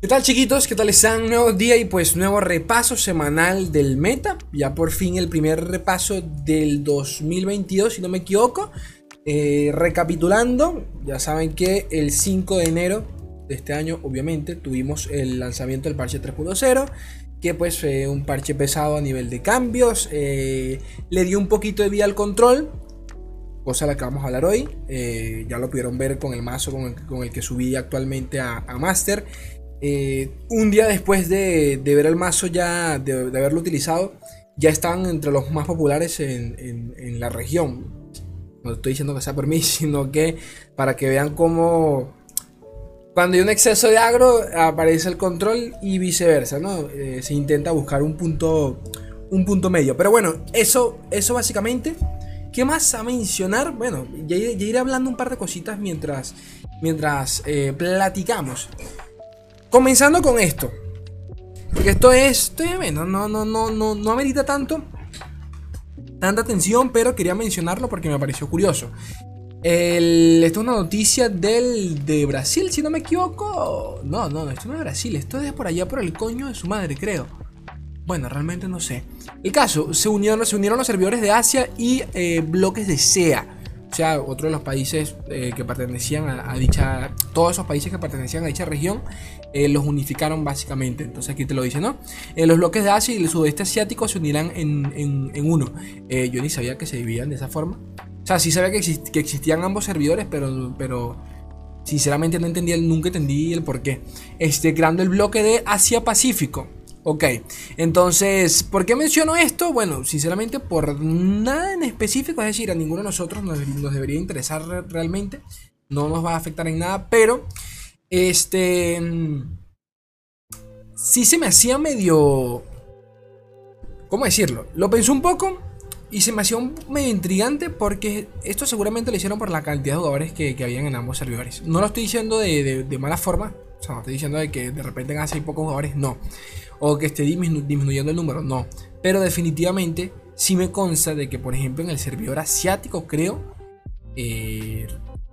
¿Qué tal chiquitos? ¿Qué tal están? Nuevo día y pues nuevo repaso semanal del meta. Ya por fin el primer repaso del 2022, si no me equivoco. Eh, recapitulando, ya saben que el 5 de enero de este año, obviamente, tuvimos el lanzamiento del parche 3.0. Que pues fue un parche pesado a nivel de cambios. Eh, le dio un poquito de vida al control. Cosa de la que vamos a hablar hoy. Eh, ya lo pudieron ver con el mazo con el, que subí actualmente a, a Master. Eh, un día después de, ver el mazo ya, de, haberlo utilizado, ya están entre los más populares en, la región. No estoy diciendo que sea por mí, sino que para que vean cómo cuando hay un exceso de agro aparece el control y viceversa, ¿no? Eh, se intenta buscar un punto, un punto medio. Pero bueno, eso, eso básicamente. ¿Qué más a mencionar? Bueno, ya, iré hablando un par de cositas mientras, mientras eh, platicamos. Comenzando con esto. Porque esto es. no, no, no, no, no, no amerita tanto. Tanta atención, pero quería mencionarlo porque me pareció curioso. El, esto es una noticia del, de Brasil, si no me equivoco. No, no, esto no es Brasil, esto es por allá por el coño de su madre, creo. Bueno, realmente no sé. El caso, se unieron, se unieron los servidores de Asia y eh, bloques de SEA sea, otro de los países eh, que pertenecían a, dicha, todos esos países que pertenecían a dicha región, eh, los unificaron básicamente. Entonces aquí te lo dice, ¿no? Eh, los bloques de Asia y el sudeste asiático se unirán en, uno. yo ni sabía que se dividían de esa forma. O sea, sí sabía que, que existían ambos servidores, pero, pero sinceramente no entendía, nunca entendí el por qué. Este, creando el bloque de Asia-Pacífico. Ok, entonces, ¿por qué menciono esto? Bueno, sinceramente por nada en específico, es decir, a ninguno de nosotros nos, debería interesar realmente, no nos va a afectar en nada, pero, este, sí se me hacía medio, ¿cómo decirlo? Lo pensé un poco y se me hacía un medio intrigante porque esto seguramente lo hicieron por la cantidad de jugadores que, habían en ambos servidores. No lo estoy diciendo de, de mala forma, o sea, no estoy diciendo de que de repente en hay pocos jugadores, no o que esté disminuyendo el número, no. Pero definitivamente sí me consta de que, por ejemplo, en el servidor asiático, creo, eh,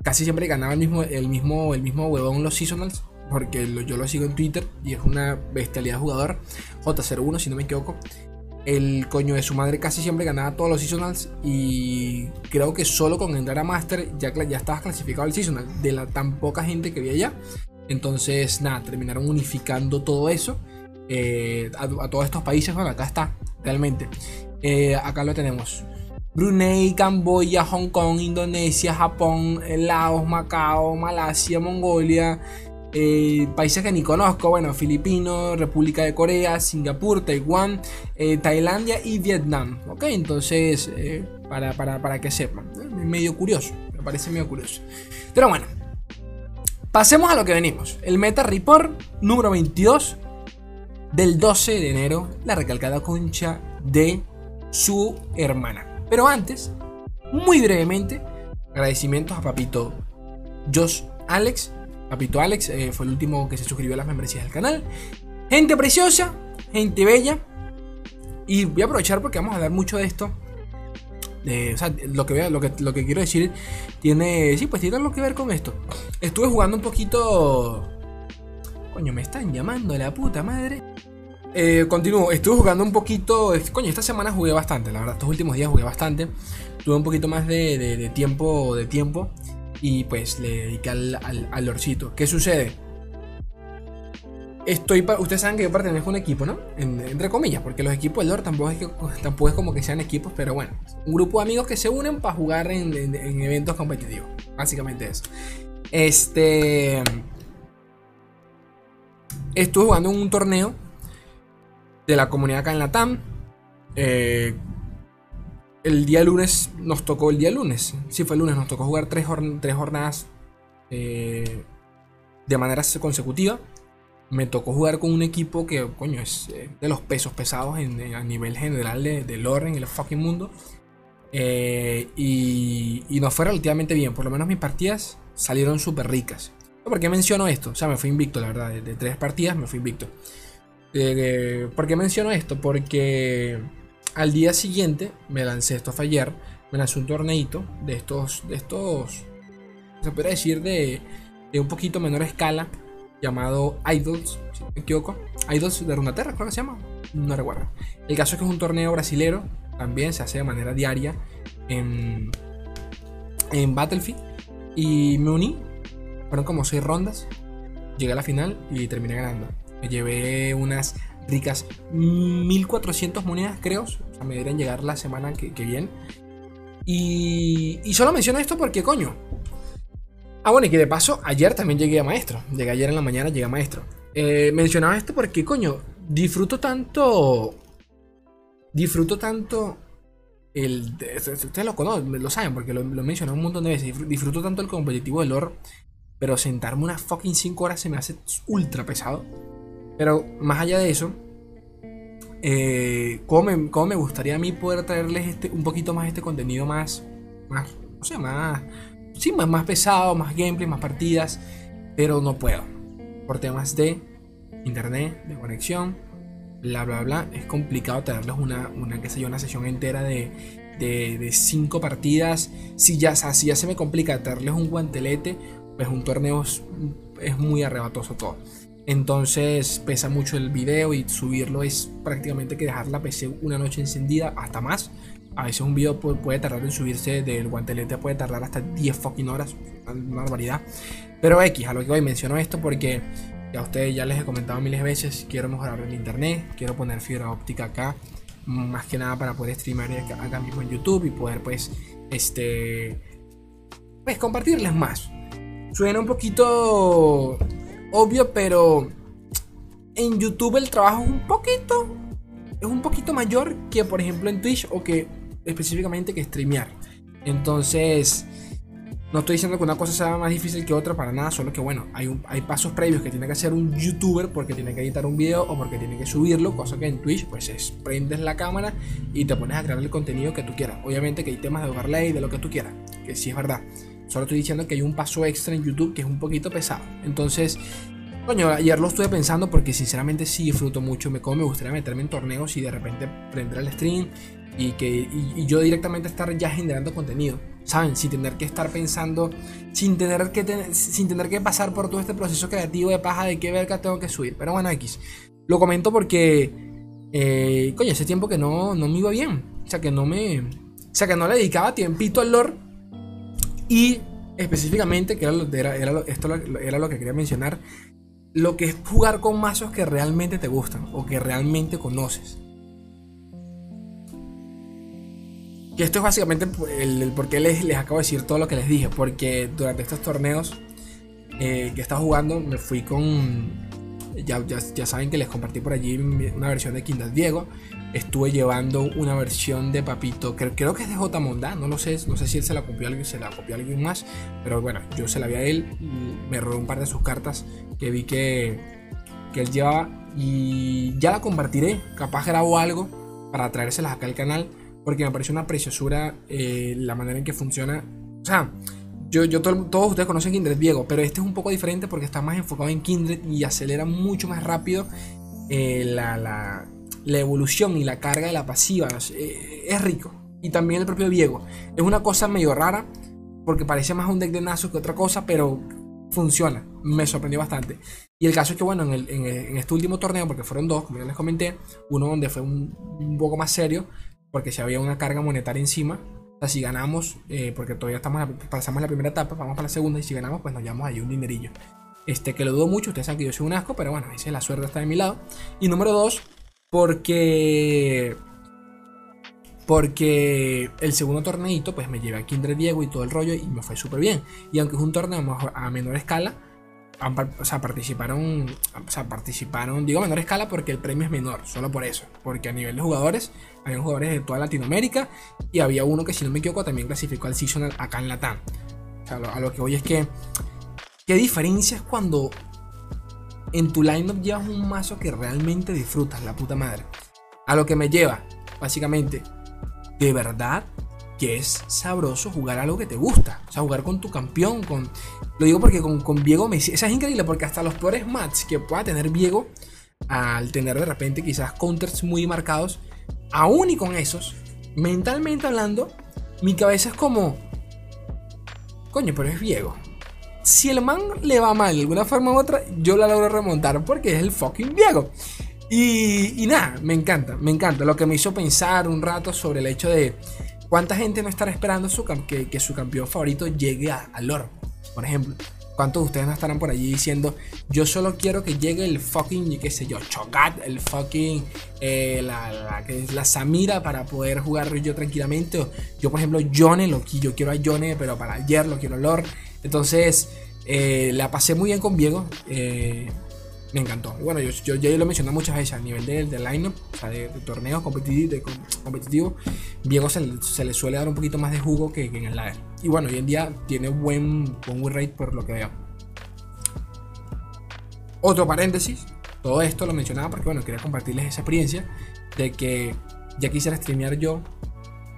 casi siempre ganaba el mismo, el mismo, el mismo huevón los seasonals. Porque yo lo sigo en Twitter y es una bestialidad jugador. J01, si no me equivoco. El coño de su madre casi siempre ganaba todos los seasonals. Y creo que solo con entrar a Master ya, ya estabas clasificado al seasonal. De la tan poca gente que había allá. Entonces, nada, terminaron unificando todo eso. Eh, a, todos estos países. Bueno, acá está, realmente. Eh, acá lo tenemos. Brunei, Camboya, Hong Kong, Indonesia, Japón, Laos, Macao, Malasia, Mongolia, eh, países que ni conozco, bueno, Filipinos, República de Corea, Singapur, Taiwán, Tailandia y Vietnam. Ok, entonces, para, para, para, que sepan, medio curioso, me parece medio curioso. Pero bueno, pasemos a lo que venimos. El Meta Report número 22 del 12 de enero, la recalcada concha de su hermana. Pero antes, muy brevemente, agradecimientos a Papito Josh Alex. Papito Alex eh, fue el último que se suscribió a las membresías del canal. Gente preciosa, gente bella. Y voy a aprovechar porque vamos a hablar mucho de esto. o sea, lo que, lo, que, lo que quiero decir tiene. Sí, pues tiene algo que ver con esto. Estuve jugando un poquito Coño, me están llamando la puta madre. Eh, continúo, estuve jugando un poquito. Coño, esta semana jugué bastante, la verdad. Estos últimos días jugué bastante. Tuve un poquito más de, tiempo. De tiempo. Y pues le dediqué al, al, lorcito. ¿Qué sucede? Estoy ustedes saben que yo pertenezco a un equipo, ¿no? entre comillas, porque los equipos de lore tampoco es, tampoco es como que sean equipos, pero bueno, un grupo de amigos que se unen para jugar en, en eventos competitivos. Básicamente eso. Este estuve jugando en un torneo de la comunidad acá en la TAM. Eh, el día lunes nos tocó el día lunes. Sí, fue lunes, nos tocó jugar tres, jornadas eh, de manera consecutiva. Me tocó jugar con un equipo que, coño, es eh, de los pesos pesados a nivel general de, de lore en el fucking mundo. y, y nos fue relativamente bien. Por lo menos mis partidas salieron súper ricas. ¿Por qué menciono esto? O sea, me fui invicto, la verdad. De, tres partidas me fui invicto. ¿Por qué menciono esto? Porque al día siguiente me lancé, esto fue ayer, me lancé un torneito de estos, de estos, se puede decir de, de un poquito menor escala, llamado Idols, si no me equivoco. Idols de Runaterra, creo que se llama. No recuerdo. El caso es que es un torneo brasilero. También se hace de manera diaria en, en Battlefield. Y me uní. Fueron como seis rondas. Llegué a la final y terminé ganando. Me llevé unas ricas 1400 monedas, creo. O sea, me deberían llegar la semana que, viene. Y, y solo menciono esto porque, coño. Ah, bueno, y que de paso, ayer también llegué a maestro. Llegué ayer en la mañana, llegué a maestro. Eh, mencionaba esto porque, coño, disfruto tanto. Disfruto tanto. El, ustedes lo conocen, lo saben porque lo, lo he mencionado un montón de veces. Disfruto tanto el competitivo del lore. Pero sentarme unas fucking 5 horas se me hace ultra pesado. Pero más allá de eso, eh, ¿cómo, me, gustaría a mí poder traerles este, un poquito más este contenido más, más, más, sí, más, más pesado, más gameplay, más partidas, pero no puedo. Por temas de internet, de conexión, bla, bla, bla. Es complicado traerles una, una, yo, una sesión entera de, de, cinco partidas. Si ya, si ya se me complica traerles un guantelete, pues un torneo es muy arrebatoso todo. Entonces pesa mucho el video y subirlo es prácticamente que dejar la PC una noche encendida, hasta más. A veces un video puede, tardar en subirse del guantelete, puede tardar hasta 10 fucking horas, una barbaridad. Pero X, a lo que hoy menciono esto porque ya ustedes ya les he comentado miles de veces, quiero mejorar el internet, quiero poner fibra óptica acá, más que nada para poder streamar acá, mismo en YouTube y poder pues, este, pues compartirles más. Suena un poquito obvio, pero en YouTube el trabajo es un poquito, es un poquito mayor que por ejemplo en Twitch o que específicamente que streamear. Entonces, no estoy diciendo que una cosa sea más difícil que otra para nada, solo que bueno, hay, hay pasos previos que tiene que hacer un youtuber porque tiene que editar un video o porque tiene que subirlo, cosa que en Twitch pues es prendes la cámara y te pones a crear el contenido que tú quieras. Obviamente que hay temas de overlay, de lo que tú quieras, que sí es verdad. Solo estoy diciendo que hay un paso extra en YouTube que es un poquito pesado. Entonces, coño, ayer lo estuve pensando porque sinceramente sí disfruto mucho. Me, como me gustaría meterme en torneos y de repente prender el stream y que yo directamente estar ya generando contenido. ¿Saben? Sin tener que estar pensando, sin tener que, sin tener que pasar por todo este proceso creativo de paja de qué verga tengo que subir. Pero bueno, X. Lo comento porque, eh, coño, ese tiempo que no, no me iba bien. O sea, que no me. O sea, que no le dedicaba tiempito al lore y específicamente, que era, esto era lo que quería mencionar, lo que es jugar con mazos que realmente te gustan o que realmente conoces. Que esto es básicamente el, por qué les, les, acabo de decir todo lo que les dije. Porque durante estos torneos eh, que estaba jugando, me fui con. Ya, ya, saben que les compartí por allí una versión de Kindle Diego estuve llevando una versión de Papito, creo, creo que es de J. Monda, no lo sé, no sé si él se la copió a alguien, se la copió alguien más, pero bueno, yo se la vi a él, me robé un par de sus cartas que vi que, que él llevaba y ya la compartiré, capaz grabo algo para traérselas acá al canal, porque me pareció una preciosura eh, la manera en que funciona, o sea, yo, yo todos ustedes conocen Kindred Diego, pero este es un poco diferente porque está más enfocado en Kindred y acelera mucho más rápido eh, la, la, la evolución y la carga de la pasiva eh, es, rico. Y también el propio Diego. Es una cosa medio rara, porque parece más un deck de Nasus que otra cosa, pero funciona. Me sorprendió bastante. Y el caso es que, bueno, en, este último torneo, porque fueron dos, como ya les comenté, uno donde fue un, poco más serio, porque si había una carga monetaria encima. O sea, si ganamos, eh, porque todavía estamos pasamos la primera etapa, vamos para la segunda, y si ganamos, pues nos llevamos ahí un dinerillo. Este, que lo dudo mucho, ustedes saben que yo soy un asco, pero bueno, esa es la suerte está de mi lado. Y número dos, porque. Porque el segundo torneito, pues me llevé a Kindred Diego y todo el rollo y me fue súper bien. Y aunque es un torneo a menor escala, o sea, participaron, o sea, participaron, digo a menor escala porque el premio es menor, solo por eso. Porque a nivel de jugadores, había jugadores de toda Latinoamérica y había uno que, si no me equivoco, también clasificó al Seasonal acá en Latam. O sea, a lo que voy es que, ¿qué diferencia es cuando en tu lineup llevas un mazo que realmente disfrutas, la puta madre. A lo que me lleva, básicamente, de verdad que es sabroso jugar algo que te gusta. O sea, jugar con tu campeón, con... Lo digo porque con, con Viego me... Esa es increíble porque hasta los peores matches que pueda tener Viego, al tener de repente quizás counters muy marcados, aún y con esos, mentalmente hablando, mi cabeza es como... Coño, pero es Viego. Si el man le va mal de alguna forma u otra, yo la logro remontar porque es el fucking Diego. Y, nada, me encanta, me encanta. Lo que me hizo pensar un rato sobre el hecho de cuánta gente no estará esperando su que, su campeón favorito llegue a, al Lord, por ejemplo. ¿Cuántos de ustedes no estarán por allí diciendo, yo solo quiero que llegue el fucking, qué sé yo, Chocat, el fucking, eh, la, la, la, Samira para poder jugar yo tranquilamente? O yo, por ejemplo, Yone, yo quiero a Yone, pero para ayer lo quiero Lord. Entonces, eh, la pasé muy bien con Diego. Eh, me encantó. Bueno, yo, yo, lo he mencionado muchas veces a nivel del de line-up, o sea, de, torneos competitivos, de, Diego se, le suele dar un poquito más de jugo que, en el ladder. Y bueno, hoy en día tiene buen, buen rate por lo que veo. Otro paréntesis, todo esto lo mencionaba porque bueno, quería compartirles esa experiencia de que ya quisiera streamear yo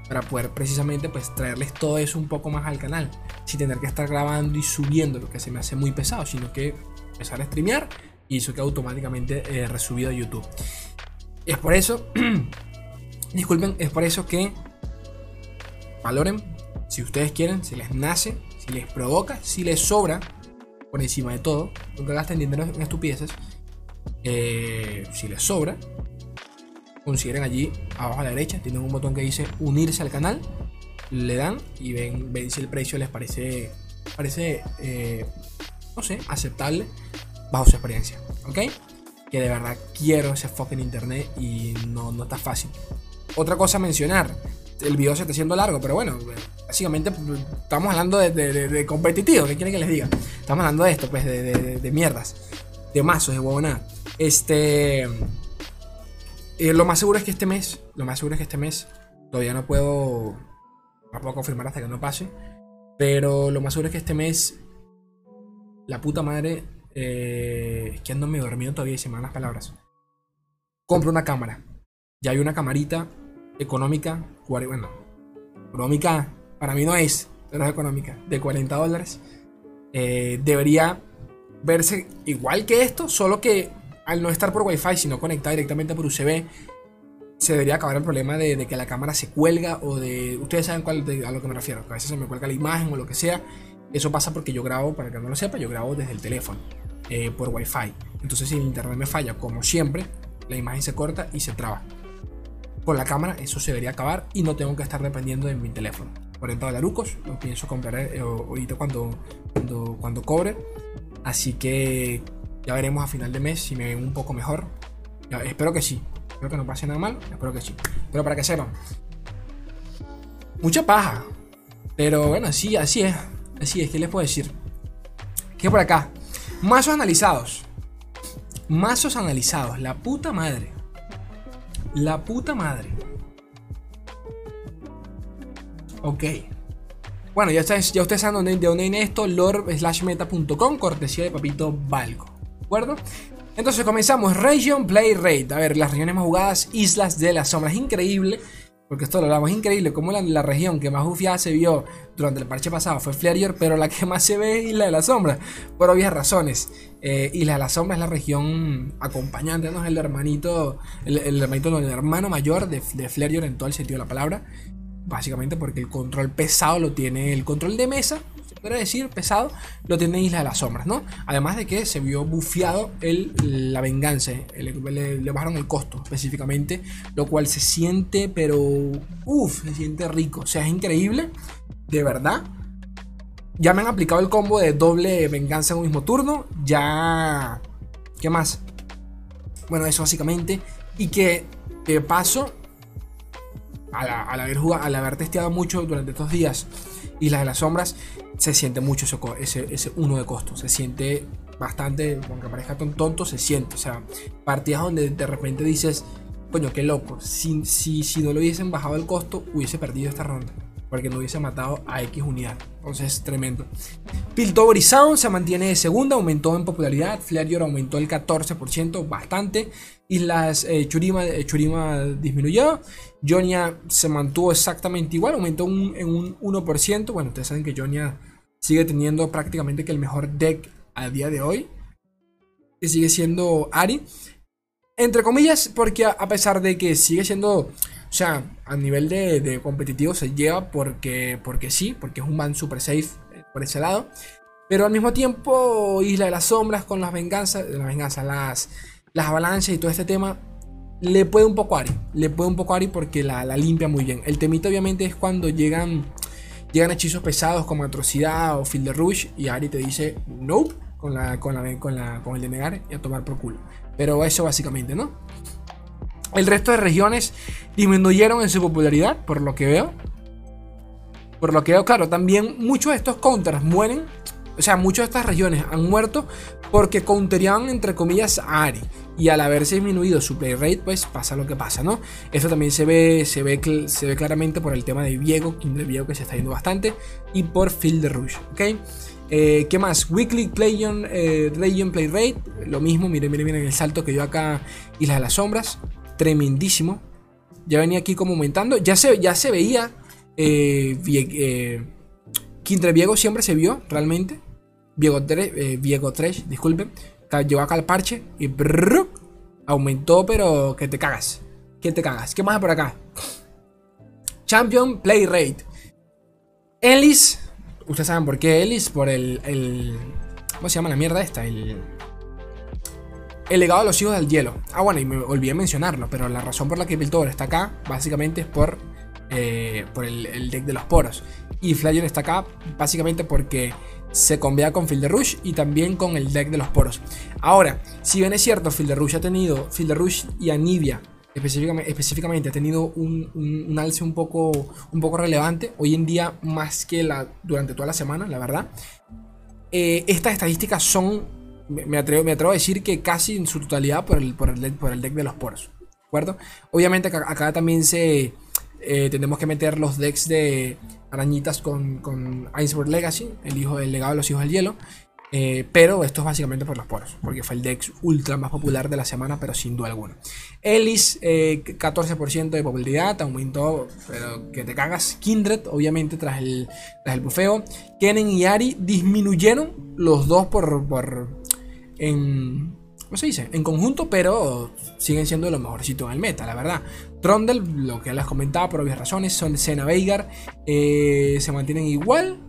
para poder precisamente pues traerles todo eso un poco más al canal, sin tener que estar grabando y subiendo, lo que se me hace muy pesado, sino que empezar a streamear y eso queda automáticamente eh, resubido a YouTube. Es por eso, disculpen, es por eso que valoren si ustedes quieren, si les nace, si les provoca, si les sobra, por encima de todo, nunca gasten dinero en estupideces, eh, si les sobra, consideren allí abajo a la derecha, tienen un botón que dice unirse al canal, le dan y ven, ven si el precio les parece, parece eh, no sé, aceptable bajo su experiencia, ¿ok? Que de verdad quiero ese fucking internet y no, no está fácil. Otra cosa a mencionar, el video se está haciendo largo, pero bueno, básicamente estamos hablando de, de, competitivo, ¿qué quieren que les diga? Estamos hablando de esto, pues, de, mierdas, de mazos, de huevonada. Este... Eh, lo más seguro es que este mes, lo más seguro es que este mes, todavía no puedo, no puedo confirmar hasta que no pase, pero lo más seguro es que este mes, la puta madre eh, es que ando medio dormido todavía y se me van las palabras. Compro una cámara. Ya hay una camarita económica, bueno, económica para mí no es, pero es económica, de 40 dólares. Eh, debería verse igual que esto, solo que al no estar por Wi-Fi, sino conectada directamente por USB, se debería acabar el problema de, que la cámara se cuelga o de. Ustedes saben cuál, a lo que me refiero, a veces se me cuelga la imagen o lo que sea. Eso pasa porque yo grabo, para que no lo sepa, yo grabo desde el teléfono. Eh, por Wi-Fi. Entonces si el internet me falla, como siempre, la imagen se corta y se traba. Con la cámara eso se debería acabar y no tengo que estar dependiendo de mi teléfono. 40 dolarucos, lo pienso comprar eh, ahorita cuando, cuando, cuando cobre. Así que ya veremos a final de mes si me ven un poco mejor. espero que sí. Espero que no pase nada mal. Espero que sí. Pero para que sepan. Mucha paja. Pero bueno, así, así es. Así es, ¿qué les puedo decir? Que por acá. Mazos analizados. Mazos analizados. La puta madre. La puta madre. Ok. Bueno, ya ustedes, ya ustedes saben de dónde viene esto. lore.meta.com, cortesía de Papito Balco. ¿De acuerdo? Entonces comenzamos. Region Play Rate. A ver, las regiones más jugadas, Islas de las Sombras. Increíble porque esto lo hablamos, increíble como la, la, región que más bufiada se vio durante el parche pasado fue Flarier, pero la que más se ve es Isla de la Sombra, por obvias razones. Eh, Isla de la Sombra es la región acompañante, ¿no? el hermanito, el, hermanito, el hermano mayor de, de en todo el sentido de la palabra. Básicamente porque el control pesado lo tiene el control de mesa, podría decir, pesado, lo tiene Isla de las Sombras, ¿no? Además de que se vio bufiado el, la venganza, le, bajaron el costo específicamente, lo cual se siente, pero uff, se siente rico, o sea, es increíble, de verdad. Ya me han aplicado el combo de doble venganza en un mismo turno, ya... ¿Qué más? Bueno, eso básicamente. Y que de paso, al, haber jugado, al haber testeado mucho durante estos días Islas de las Sombras, se siente mucho ese, ese, uno de costo. Se siente bastante, aunque parezca tonto, se siente. O sea, partidas donde de repente dices, coño, qué loco. Si, si, si no lo hubiesen bajado el costo, hubiese perdido esta ronda. Porque no hubiese matado a X unidad. Entonces es tremendo. Piltover Sound se mantiene de segunda, aumentó en popularidad. Flare aumentó el 14%, bastante. Islas eh, Churima, eh, Churima disminuyó. Jonia se mantuvo exactamente igual, aumentó en un 1%. Bueno, ustedes saben que Jonia sigue teniendo prácticamente que el mejor deck a día de hoy. Que sigue siendo Ari. Entre comillas, porque a pesar de que sigue siendo, o sea, a nivel de, competitivo se lleva porque, porque sí, porque es un man super safe por ese lado. Pero al mismo tiempo, Isla de las Sombras con las venganzas, las venganzas, las, las avalanchas y todo este tema, le puede un poco a Ari. Le puede un poco a Ari porque la, la limpia muy bien. El temito obviamente es cuando llegan, llegan hechizos pesados como Atrocidad o Field Rush y Ari te dice nope con, la, con, la, con, la, con el de y a tomar por. Pero eso básicamente, ¿no? El resto de regiones disminuyeron en su popularidad, por lo que veo. Por lo que veo, claro, también muchos de estos counters mueren. O sea, muchas de estas regiones han muerto porque counterían, entre comillas, a Ari. Y al haberse disminuido su play rate, pues pasa lo que pasa, ¿no? Esto también se ve, se ve, se ve claramente por el tema de Viego, de Viego que se está yendo bastante, y por Field Rush, ¿ok? Eh, ¿Qué más? Weekly Play eh, Play Rate. Lo mismo, miren, miren, miren el salto que dio acá Isla de las Sombras. Tremendísimo. Ya venía aquí como aumentando. Ya se, ya se veía. Eh, eh Viego siempre se vio realmente. Viego 3, eh, Viego 3 disculpen. Llegó acá al parche y aumentó, pero que te cagas. Que te cagas. ¿Qué más hay por acá? Champion Play Rate. Ellis Ustedes saben por qué Ellis, por el, el, ¿Cómo se llama la mierda esta? El. El legado de los hijos del hielo. Ah, bueno, y me olvidé mencionarlo, pero la razón por la que Piltover está acá, básicamente es por, eh, por el, deck de los poros. Y Flyer está acá, básicamente porque se convea con Field Rush y también con el deck de los poros. Ahora, si bien es cierto, Field Rush ha tenido, Field Rush y Anivia específicamente, ha tenido un, alce un poco, un poco relevante, hoy en día más que durante toda la semana, la verdad. Eh, estas estadísticas son, me atrevo, a decir que casi en su totalidad por el, por el, deck de los poros. ¿De acuerdo? Obviamente acá, también se... Eh, tenemos que meter los decks de arañitas con, con Iceberg Legacy, el hijo del legado de los hijos del hielo. Eh, pero esto es básicamente por los poros, porque fue el Dex ultra más popular de la semana, pero sin duda alguna. Ellis, 14% eh, de popularidad, aumentó, pero que te cagas. Kindred, obviamente, tras el, tras el bufeo. Kennen y Ari disminuyeron los dos por. por en, ¿Cómo se dice? En conjunto, pero siguen siendo los mejorcitos en el meta, la verdad. Trondel, lo que les comentaba por obvias razones, son Sena Veigar, eh, se mantienen igual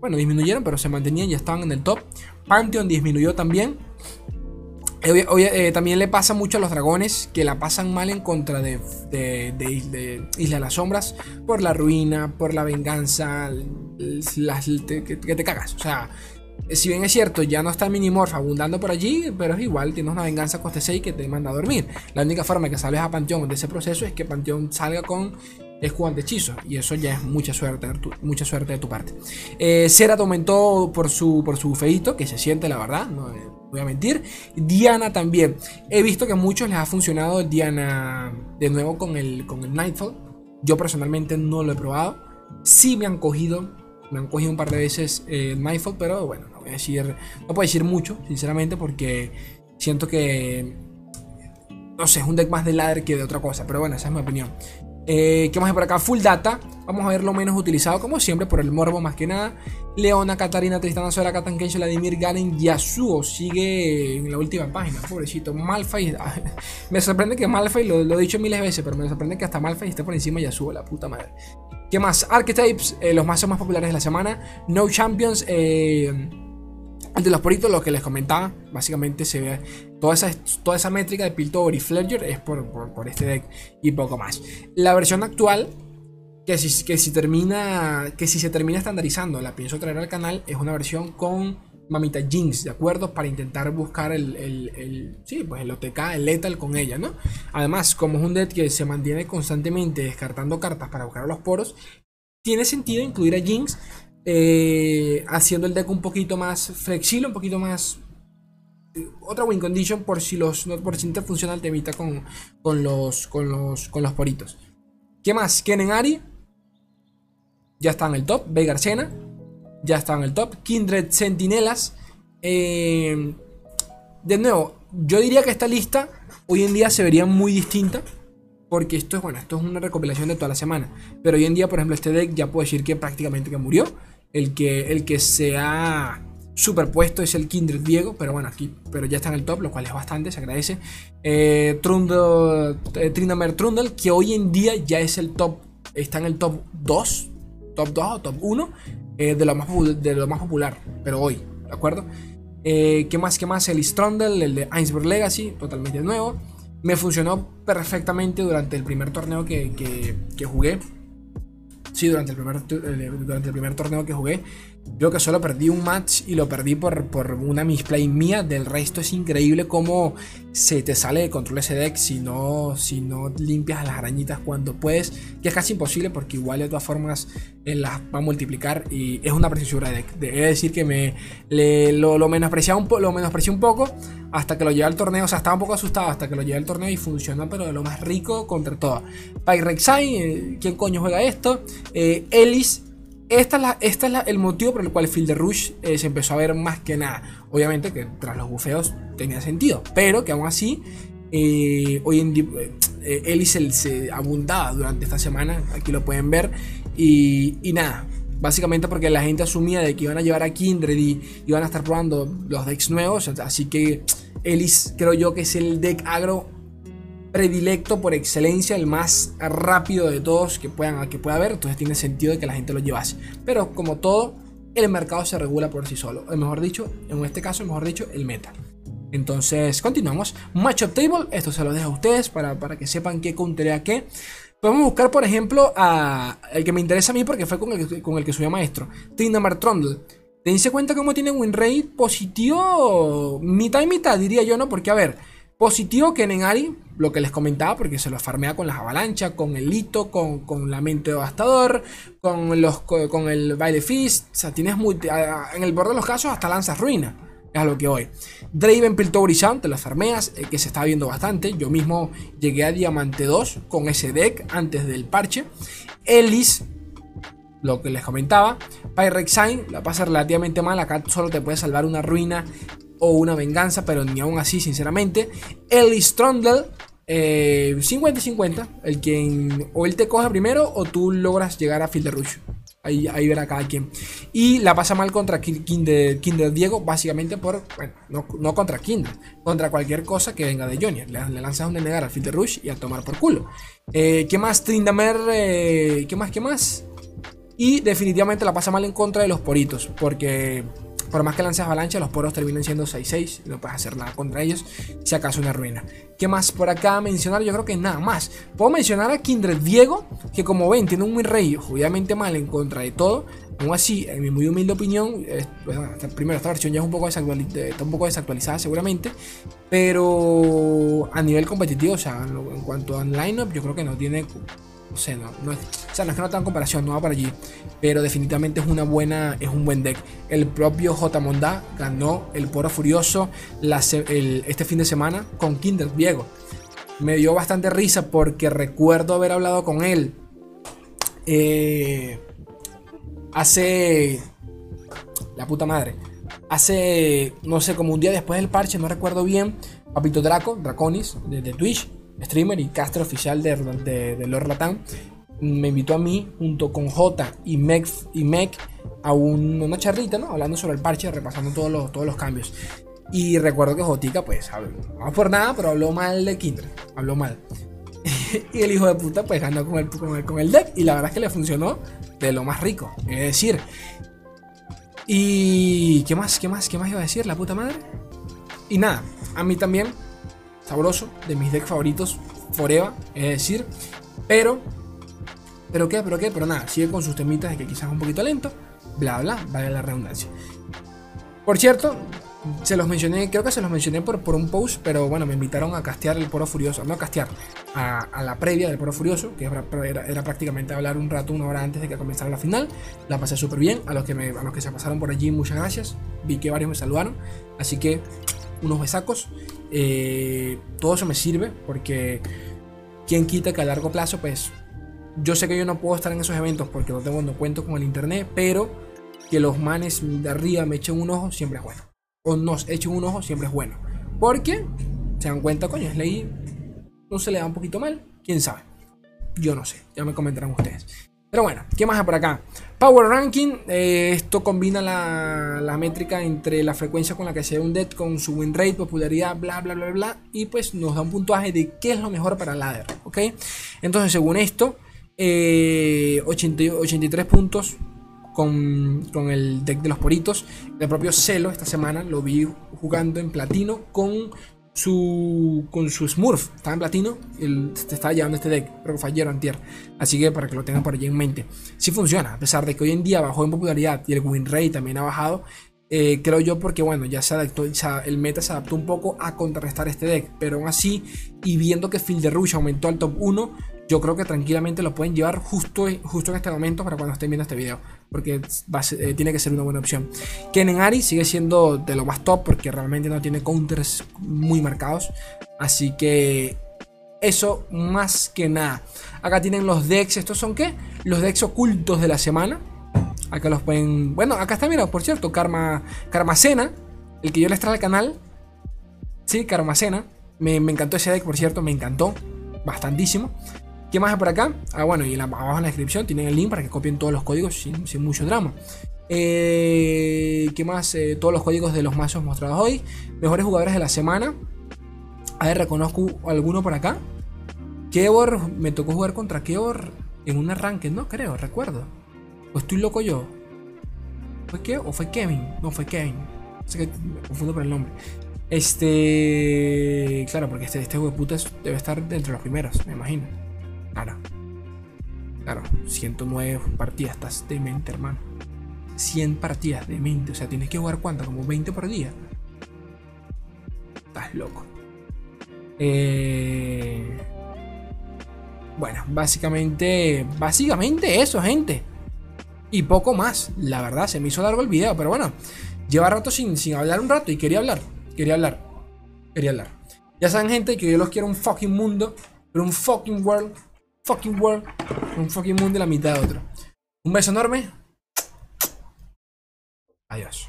bueno, disminuyeron, pero se mantenían y estaban en el top. Pantheon disminuyó también. Eh, eh, también le pasa mucho a los dragones que la pasan mal en contra de, Isla de las Sombras por la ruina, por la venganza, las, que, te cagas. O sea, si bien es cierto, ya no está Minimorph abundando por allí, pero es igual, tienes una venganza coste 6 que te manda a dormir. La única forma que salves a Panteón de ese proceso es que Panteón salga con es jugando hechizo y eso ya es mucha suerte, mucha suerte de tu parte. Eh, Cera te aumentó por su, por su feito, que se siente la verdad, no eh, voy a mentir. Diana también. He visto que a muchos les ha funcionado Diana de nuevo con el, con el Nightfall. Yo personalmente no lo he probado. Sí me han cogido, me han cogido un par de veces eh, Nightfall, pero bueno, no decir, no puedo decir mucho, sinceramente, porque siento que no sé, es un deck más de ladder que de otra cosa, pero bueno, esa es mi opinión. Eh, ¿Qué más hay por acá? Full Data. Vamos a ver lo menos utilizado, como siempre, por el morbo más que nada. Leona, Katarina, Tristana, Sola, Katan, Kensho, Vladimir, Garen, Yasuo. Sigue en la última página, pobrecito. Malphite. me sorprende que Malphite, lo, he dicho miles de veces, pero me sorprende que hasta Malphite esté por encima de Yasuo, la puta madre. ¿Qué más? Archetypes, eh, los mazos más populares de la semana. No Champions, eh de los poritos, lo que les comentaba, básicamente se ve toda esa, toda esa métrica de Piltover y Fledger es por, este deck y poco más. La versión actual, que si, que si, termina, que si se termina estandarizando, la pienso traer al canal, es una versión con Mamita Jinx, ¿de acuerdo? Para intentar buscar el, el, sí, pues el OTK, el Lethal con ella, ¿no? Además, como es un deck que se mantiene constantemente descartando cartas para buscar a los poros, tiene sentido incluir a Jinx eh, haciendo el deck un poquito más flexible, un poquito más... Eh, otra win condition por si los no por si funciona el temita con, con, los, con, los, con los poritos. ¿Qué más? Kennen Ari. Ya está en el top. Veigar Sena. Ya está en el top. Kindred Sentinelas. Eh, de nuevo, yo diría que esta lista hoy en día se vería muy distinta. Porque esto es bueno, esto es una recopilación de toda la semana. Pero hoy en día, por ejemplo, este deck ya puedo decir que prácticamente que murió. El que, el que se ha superpuesto es el Kindred Diego, pero bueno, aquí pero ya está en el top, lo cual es bastante, se agradece. Eh, Trundle, eh, Trundle, que hoy en día ya es el top, está en el top 2, top 2 o top 1 eh, de, lo más, de lo más popular, pero hoy, ¿de acuerdo? Eh, ¿Qué más? ¿Qué más? El Strondel, el de Einsberg Legacy, totalmente nuevo. Me funcionó perfectamente durante el primer torneo que, que jugué. Sí, durante el primer, durante el primer torneo que jugué. Creo que solo perdí un match y lo perdí por, por una misplay mía. Del resto es increíble cómo se te sale de control ese deck si no, si no limpias las arañitas cuando puedes. Que es casi imposible porque igual de todas formas él las va a multiplicar y es una preciosura de deck. Debe decir que me lo, lo, menosprecié un, lo menosprecié un poco hasta que lo llevé al torneo. O sea, estaba un poco asustado hasta que lo llevé al torneo y funcionó, pero de lo más rico contra todo. Pyrexine, eh, ¿quién coño juega esto? Eh, Ellis esta es, el motivo por el cual Field Rush eh, se empezó a ver más que nada. Obviamente que tras los bufeos tenía sentido, pero que aún así, eh, hoy en día, eh, se, abundaba durante esta semana, aquí lo pueden ver, y, nada. Básicamente porque la gente asumía de que iban a llevar a Kindred y iban a estar probando los decks nuevos. Así que Ellis creo yo que es el deck agro predilecto por excelencia, el más rápido de todos que, puedan, que pueda haber, entonces tiene sentido de que la gente lo llevase. Pero como todo, el mercado se regula por sí solo, o mejor dicho, en este caso, mejor dicho, el meta. Entonces, continuamos. Matchup Table, esto se lo dejo a ustedes para, para que sepan qué a qué. Podemos buscar, por ejemplo, a el que me interesa a mí porque fue con el, que, con el que subió maestro, Tindamar Trundle. Dense cuenta cómo tiene win rate positivo, mitad y mitad, diría yo, ¿no? Porque, a ver, Positivo que Nenari, lo que les comentaba, porque se lo farmea con las avalanchas, con el hito, con, con la mente devastador, con, los, con el baile fist. O sea, tienes muy, en el borde de los casos hasta lanzas ruina. Es a lo que hoy. Draven Piltover te las farmeas, eh, que se está viendo bastante. Yo mismo llegué a Diamante 2 con ese deck antes del parche. Ellis, lo que les comentaba. Pyrexine la pasa relativamente mal. Acá solo te puede salvar una ruina o una venganza, pero ni aún así, sinceramente. Ellie Strondel, 50-50, eh, el quien o él te coge primero o tú logras llegar a Field Rush. Ahí, ahí verá cada quien. Y la pasa mal contra Kinder, Kinder Diego, básicamente por, bueno, no, contra Kinder, contra cualquier cosa que venga de Johnny. Le, lanzas un denegar al Field Rush y a tomar por culo. Eh, ¿Qué más? Trindamer, eh, ¿qué más? ¿Qué más? Y definitivamente la pasa mal en contra de los poritos, porque por más que lances avalancha, los poros terminan siendo 6-6. No puedes hacer nada contra ellos. Si acaso una ruina. ¿Qué más por acá mencionar? Yo creo que nada más. Puedo mencionar a Kindred Diego, que como ven, tiene un win rey obviamente mal en contra de todo. Aún así, en mi muy humilde opinión, primero esta versión ya es un poco, está un poco desactualizada seguramente, pero a nivel competitivo, o sea, en cuanto a lineup, yo creo que no tiene no no, o sea, no es que no tenga comparación, no va para allí. Pero definitivamente es una buena, es un buen deck. El propio J. Monda ganó el Poro Furioso este fin de semana con Kinder Diego. Me dio bastante risa porque recuerdo haber hablado con él eh, hace. La puta madre. Hace, no sé, como un día después del parche, no recuerdo bien. Papito Draco, Draconis, de Twitch streamer y caster oficial de, de, Lord Latán, me invitó a mí junto con J y Meg, y Meg a una charrita, ¿no? Hablando sobre el parche, repasando todos los, todos los cambios. Y recuerdo que Jotica, pues, no por nada, pero habló mal de Kindred. Habló mal. y el hijo de puta, pues, ganó con el, con, el, con el deck. Y la verdad es que le funcionó de lo más rico. Es decir. Y. ¿Qué más? ¿Qué más? ¿Qué más iba a decir? La puta madre. Y nada, a mí también sabroso, de mis decks favoritos, Forever, es decir, pero, pero qué, pero qué, pero nada, sigue con sus temitas de que quizás un poquito lento, bla, bla, vale la redundancia. Por cierto, se los mencioné, creo que se los mencioné por, por un post, pero bueno, me invitaron a castear el Poro Furioso, no a castear, a, la previa del Poro Furioso, que era, era, prácticamente hablar un rato, una hora antes de que comenzara la final. La pasé súper bien, a los, que me, a los que se pasaron por allí, muchas gracias. Vi que varios me saludaron, así que unos besacos. Eh, todo eso me sirve porque quien quita que a largo plazo, pues yo sé que yo no puedo estar en esos eventos porque no tengo, no cuento con el internet, pero que los manes de arriba me echen un ojo siempre es bueno. O nos echen un ojo siempre es bueno. Porque se dan cuenta, coño, es ley, no se le da un poquito mal, quién sabe. Yo no sé, ya me comentarán ustedes. Pero bueno, ¿qué más hay por acá? Power Ranking, eh, esto combina la, métrica entre la frecuencia con la que se ve un dead con su win rate, popularidad, bla, bla, bla, bla, y pues nos da un puntuaje de qué es lo mejor para ladder, ¿ok? Entonces, según esto, 83 eh, puntos con, con el deck de los poritos. El propio Celo esta semana lo vi jugando en platino con su, con su Smurf. Estaba en platino y te estaba llevando este deck. Pero que fue ayer antier. Así que para que lo tengan por allí en mente. Sí funciona, a pesar de que hoy en día bajó en popularidad y el win rate también ha bajado. Eh, creo yo porque bueno, ya se adaptó, el meta se adaptó un poco a contrarrestar este deck. Pero aún así, y viendo que Field de Rush aumentó al top 1, yo creo que tranquilamente lo pueden llevar justo, justo en este momento para cuando estén viendo este video. Porque eh, tiene que ser una buena opción. Kennen Ari sigue siendo de lo más top porque realmente no tiene counters muy marcados. Así que eso más que nada. Acá tienen los decks. ¿Estos son qué? Los decks ocultos de la semana. Acá los pueden... Bueno, acá está, mira, por cierto, Karma, Karmacena. El que yo les traje al canal. Sí, Karmacena. Me, me encantó ese deck, por cierto, me encantó. Bastantísimo. ¿Qué más hay por acá? Ah, bueno, y abajo en la descripción tienen el link para que copien todos los códigos sin, mucho drama. Eh, ¿Qué más? Eh, todos los códigos de los mazos mostrados hoy. Mejores jugadores de la semana. A ver, reconozco alguno por acá. Kevor, me tocó jugar contra Kevor en un arranque, no creo, recuerdo. ¿O estoy loco yo? ¿Fue qué? ¿O fue Kevin? No, fue Kevin. Sé que me confundo por el nombre. Este. Claro, porque este, este de puta debe estar entre los primeros, me imagino. Claro. Claro, 109 partidas, estás demente, hermano. 100 partidas de mente, o sea, tienes que jugar cuánto, como 20 por día. Estás loco. Eh... Bueno, básicamente, básicamente eso, gente. Y poco más. La verdad, se me hizo largo el video, pero bueno, lleva rato sin, sin hablar un rato y quería hablar, quería hablar, quería hablar. Ya saben, gente, que yo los quiero un fucking mundo, pero un fucking world fucking world, un fucking mundo y la mitad de otro. Un beso enorme. Adiós.